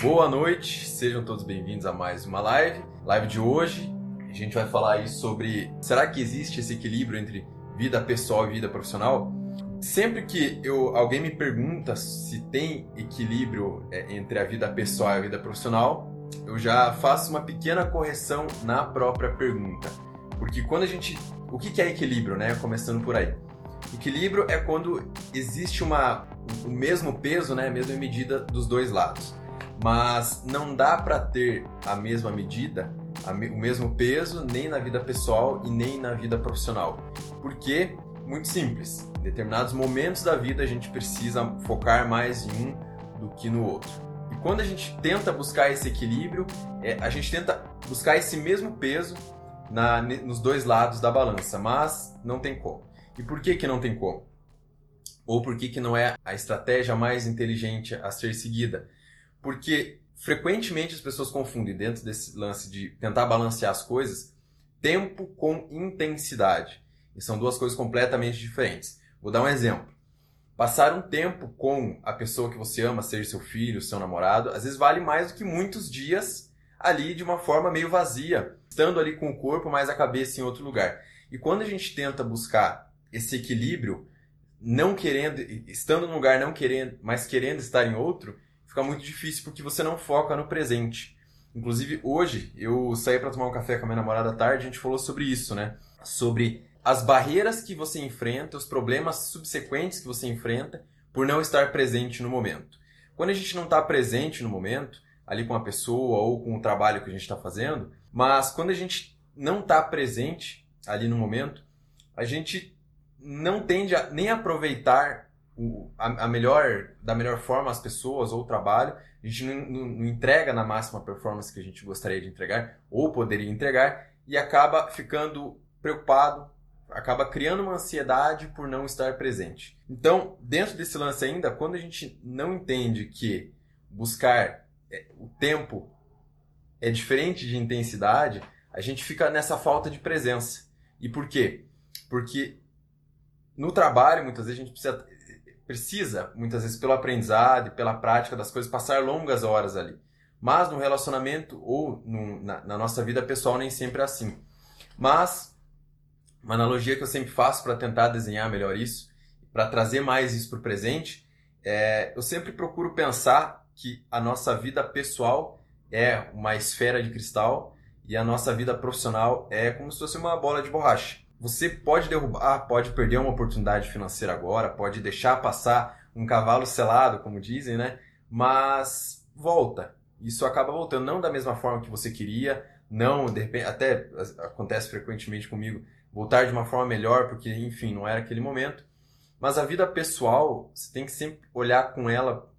Boa noite, sejam todos bem-vindos a mais uma live. Live de hoje, a gente vai falar aí sobre será que existe esse equilíbrio entre vida pessoal e vida profissional? Sempre que eu, alguém me pergunta se tem equilíbrio é, entre a vida pessoal e a vida profissional, eu já faço uma pequena correção na própria pergunta. Porque quando a gente. O que é equilíbrio, né? Começando por aí. Equilíbrio é quando existe uma, o mesmo peso, né? A mesma medida dos dois lados. Mas não dá para ter a mesma medida, o mesmo peso, nem na vida pessoal e nem na vida profissional. Porque, muito simples, em determinados momentos da vida a gente precisa focar mais em um do que no outro. E quando a gente tenta buscar esse equilíbrio, é, a gente tenta buscar esse mesmo peso na, nos dois lados da balança, mas não tem como. E por que, que não tem como? Ou por que, que não é a estratégia mais inteligente a ser seguida? Porque frequentemente as pessoas confundem dentro desse lance de tentar balancear as coisas tempo com intensidade. E são duas coisas completamente diferentes. Vou dar um exemplo. Passar um tempo com a pessoa que você ama, seja seu filho, seu namorado, às vezes vale mais do que muitos dias ali de uma forma meio vazia, estando ali com o corpo, mas a cabeça em outro lugar. E quando a gente tenta buscar esse equilíbrio, não querendo, estando num lugar não querendo, mas querendo estar em outro, fica muito difícil porque você não foca no presente. Inclusive, hoje, eu saí para tomar um café com a minha namorada à tarde, a gente falou sobre isso, né? Sobre as barreiras que você enfrenta, os problemas subsequentes que você enfrenta por não estar presente no momento. Quando a gente não está presente no momento, ali com a pessoa ou com o trabalho que a gente está fazendo, mas quando a gente não está presente ali no momento, a gente não tende a nem aproveitar o, a, a, melhor da melhor forma as pessoas ou o trabalho, a gente não, não, não entrega na máxima performance que a gente gostaria de entregar ou poderia entregar e acaba ficando preocupado, acaba criando uma ansiedade por não estar presente. Então, dentro desse lance ainda, quando a gente não entende que buscar é, o tempo é diferente de intensidade, a gente fica nessa falta de presença. E por quê? Porque no trabalho, muitas vezes, a gente precisa, precisa, muitas vezes, pelo aprendizado e pela prática das coisas, passar longas horas ali. Mas no relacionamento ou no, na, na nossa vida pessoal, nem sempre é assim. Mas, uma analogia que eu sempre faço para tentar desenhar melhor isso, para trazer mais isso para o presente, é, eu sempre procuro pensar que a nossa vida pessoal é uma esfera de cristal e a nossa vida profissional é como se fosse uma bola de borracha. Você pode derrubar, pode perder uma oportunidade financeira agora, pode deixar passar um cavalo selado, como dizem, né? Mas volta. Isso acaba voltando não da mesma forma que você queria, não, de repente, até acontece frequentemente comigo, voltar de uma forma melhor, porque enfim, não era aquele momento. Mas a vida pessoal, você tem que sempre olhar com ela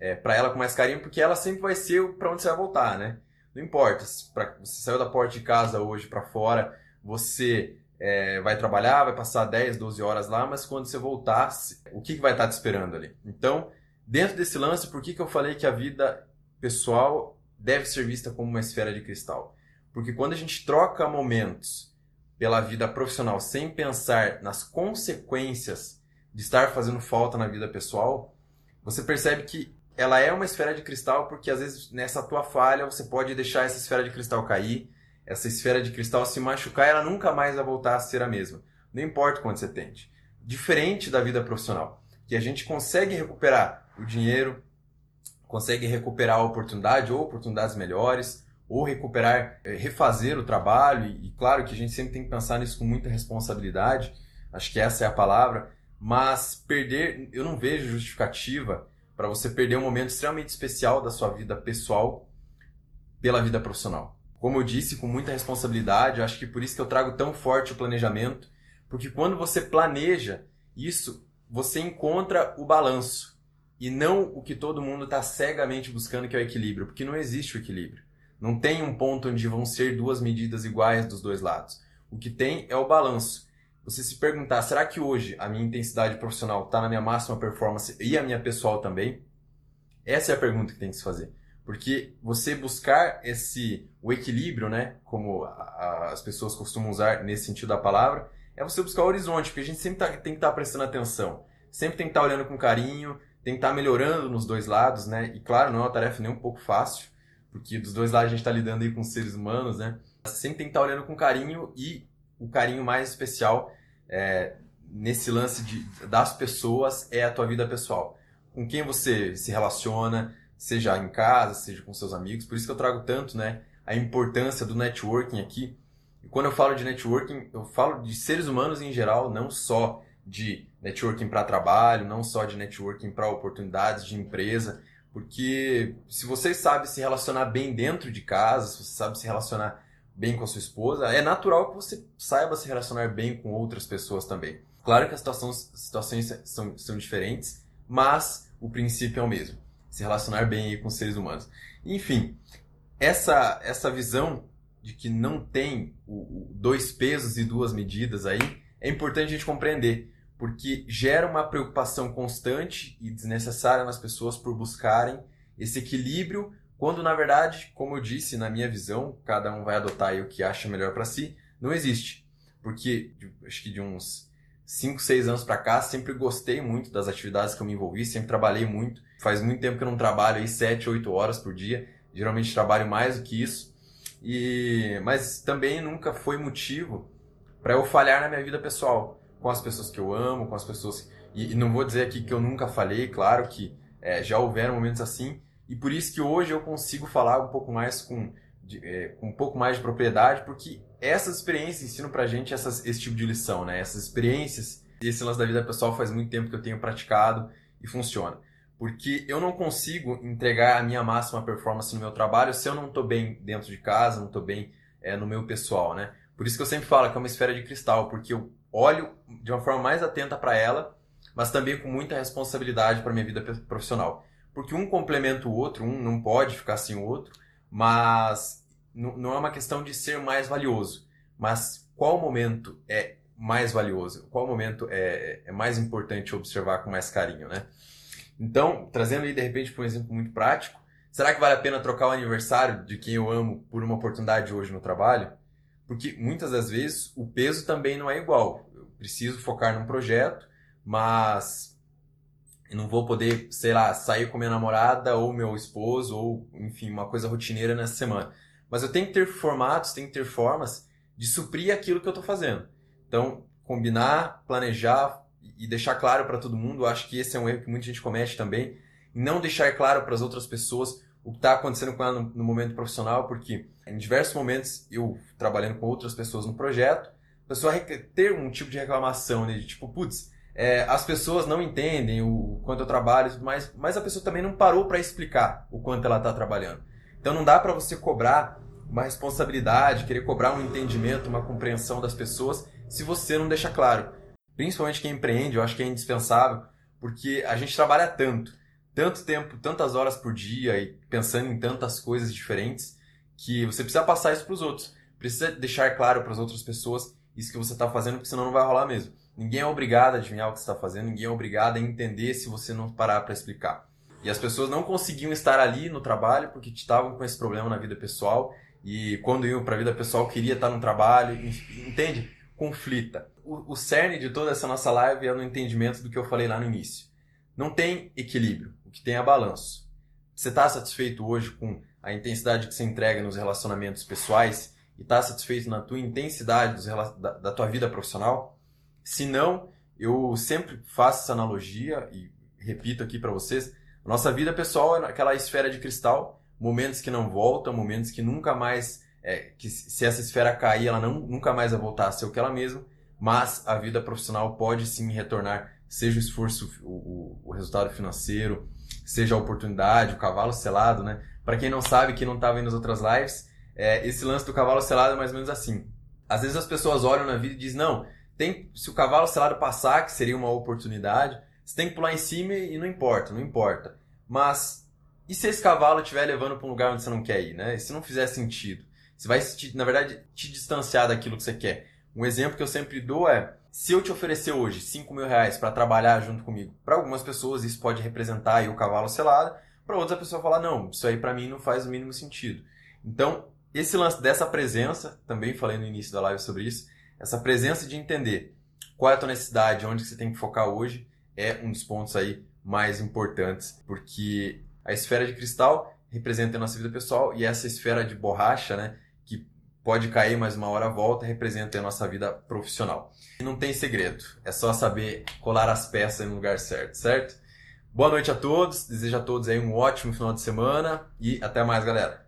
é, para ela com mais carinho, porque ela sempre vai ser para onde você vai voltar, né? Não importa, se pra, você saiu da porta de casa hoje para fora, você é, vai trabalhar, vai passar 10, 12 horas lá, mas quando você voltar, o que, que vai estar te esperando ali? Então, dentro desse lance, por que, que eu falei que a vida pessoal deve ser vista como uma esfera de cristal? Porque quando a gente troca momentos pela vida profissional sem pensar nas consequências de estar fazendo falta na vida pessoal, você percebe que ela é uma esfera de cristal porque às vezes nessa tua falha você pode deixar essa esfera de cristal cair, essa esfera de cristal se machucar, ela nunca mais vai voltar a ser a mesma. Não importa quanto você tente. Diferente da vida profissional, que a gente consegue recuperar o dinheiro, consegue recuperar a oportunidade ou oportunidades melhores, ou recuperar, eh, refazer o trabalho, e, e claro que a gente sempre tem que pensar nisso com muita responsabilidade, acho que essa é a palavra, mas perder, eu não vejo justificativa para você perder um momento extremamente especial da sua vida pessoal pela vida profissional. Como eu disse, com muita responsabilidade, eu acho que por isso que eu trago tão forte o planejamento, porque quando você planeja isso, você encontra o balanço e não o que todo mundo está cegamente buscando, que é o equilíbrio, porque não existe o equilíbrio. Não tem um ponto onde vão ser duas medidas iguais dos dois lados. O que tem é o balanço você se perguntar, será que hoje a minha intensidade profissional está na minha máxima performance e a minha pessoal também? Essa é a pergunta que tem que se fazer. Porque você buscar esse o equilíbrio, né, como a, a, as pessoas costumam usar nesse sentido da palavra, é você buscar o horizonte, porque a gente sempre tá, tem que estar tá prestando atenção. Sempre tem que estar tá olhando com carinho, tem que estar tá melhorando nos dois lados, né? E claro, não é uma tarefa nem um pouco fácil, porque dos dois lados a gente está lidando aí com seres humanos, né? Sempre tem que estar tá olhando com carinho e o carinho mais especial é, nesse lance de, das pessoas é a tua vida pessoal. Com quem você se relaciona, seja em casa, seja com seus amigos. Por isso que eu trago tanto, né? A importância do networking aqui. E quando eu falo de networking, eu falo de seres humanos em geral, não só de networking para trabalho, não só de networking para oportunidades de empresa, porque se você sabe se relacionar bem dentro de casa, se você sabe se relacionar bem com a sua esposa, é natural que você saiba se relacionar bem com outras pessoas também. Claro que as situações, situações são, são diferentes, mas o princípio é o mesmo. Se relacionar bem com seres humanos. Enfim, essa, essa visão de que não tem o, o dois pesos e duas medidas aí, é importante a gente compreender porque gera uma preocupação constante e desnecessária nas pessoas por buscarem esse equilíbrio, quando na verdade, como eu disse, na minha visão, cada um vai adotar o que acha melhor para si, não existe. Porque acho que de uns 5, 6 anos para cá, sempre gostei muito das atividades que eu me envolvi, sempre trabalhei muito. Faz muito tempo que eu não trabalho aí 7, 8 horas por dia, geralmente trabalho mais do que isso. E mas também nunca foi motivo para eu falhar na minha vida pessoal com as pessoas que eu amo, com as pessoas. E, e não vou dizer aqui que eu nunca falei, claro que é, já houveram momentos assim, e por isso que hoje eu consigo falar um pouco mais com, de, é, com um pouco mais de propriedade, porque essas experiências ensinam pra gente essas, esse tipo de lição, né? Essas experiências, esse lance da vida pessoal faz muito tempo que eu tenho praticado e funciona. Porque eu não consigo entregar a minha máxima performance no meu trabalho se eu não estou bem dentro de casa, não estou bem é, no meu pessoal, né? Por isso que eu sempre falo que é uma esfera de cristal, porque eu olho de uma forma mais atenta para ela, mas também com muita responsabilidade para minha vida profissional. Porque um complementa o outro, um não pode ficar sem o outro, mas não é uma questão de ser mais valioso, mas qual momento é mais valioso, qual momento é, é mais importante observar com mais carinho, né? Então, trazendo aí de repente um exemplo muito prático, será que vale a pena trocar o aniversário de quem eu amo por uma oportunidade hoje no trabalho? Porque muitas das vezes o peso também não é igual. Eu preciso focar num projeto, mas eu não vou poder, sei lá, sair com minha namorada ou meu esposo ou, enfim, uma coisa rotineira nessa semana. Mas eu tenho que ter formatos, tenho que ter formas de suprir aquilo que eu estou fazendo. Então, combinar, planejar e deixar claro para todo mundo, eu acho que esse é um erro que muita gente comete também, não deixar claro para as outras pessoas o que está acontecendo com ela no, no, momento profissional, porque em diversos momentos eu trabalhando com outras pessoas no projeto, a pessoa ter um tipo de reclamação né, de tipo, putz, é, as pessoas não entendem o quanto eu trabalho e tudo mais, mas a pessoa também não parou para explicar o quanto ela está trabalhando. Então não dá para você cobrar uma responsabilidade, querer cobrar um entendimento, uma compreensão das pessoas, se você não deixa claro. Principalmente quem empreende, eu acho que é indispensável, porque a gente trabalha tanto tanto tempo, tantas horas por dia e pensando em tantas coisas diferentes que você precisa passar isso para os outros. Precisa deixar claro para as outras pessoas isso que você está fazendo, porque senão não vai rolar mesmo. Ninguém é obrigado a adivinhar o que você está fazendo, ninguém é obrigado a entender se você não parar para explicar. E as pessoas não conseguiam estar ali no trabalho porque estavam com esse problema na vida pessoal e quando iam para a vida pessoal queria estar no trabalho, entende? Conflita. O, o cerne de toda essa nossa live é no entendimento do que eu falei lá no início. Não tem equilíbrio que tenha balanço. Você está satisfeito hoje com a intensidade que você entrega nos relacionamentos pessoais e está satisfeito na tua intensidade da, da tua vida profissional? Se não, eu sempre faço essa analogia e repito aqui para vocês, nossa vida pessoal é aquela esfera de cristal, momentos que não voltam, momentos que nunca mais, é, que se essa esfera cair, ela não, nunca mais vai voltar a ser o que ela mesma, mas a vida profissional pode sim retornar, seja o esforço, o, o, resultado financeiro, seja a oportunidade, o cavalo selado, né? Para quem não sabe, que não estava vendo as outras lives, é, esse lance do cavalo selado é mais ou menos assim. Às vezes as pessoas olham na vida e dizem, não, tem, se o cavalo selado passar, que seria uma oportunidade, você tem que pular em cima e não importa, não importa. Mas e se esse cavalo estiver levando para um lugar onde você não quer ir, né? E se não fizer sentido? Você vai, na verdade, te distanciar daquilo que você quer. Um exemplo que eu sempre dou é, se eu te oferecer hoje 5 mil reais para trabalhar junto comigo, para algumas pessoas isso pode representar aí o cavalo selado, para outras a pessoa falar, não, isso aí para mim não faz o mínimo sentido. Então, esse lance dessa presença, também falei no início da live sobre isso, essa presença de entender qual é a tua necessidade, onde você tem que focar hoje, é um dos pontos aí mais importantes, porque a esfera de cristal representa a nossa vida pessoal e essa esfera de borracha, né, que pode cair, mas uma hora volta, representa a nossa vida profissional. E não tem segredo, é só saber colar as peças no lugar certo, certo? Boa noite a todos, desejo a todos aí um ótimo final de semana e até mais, galera.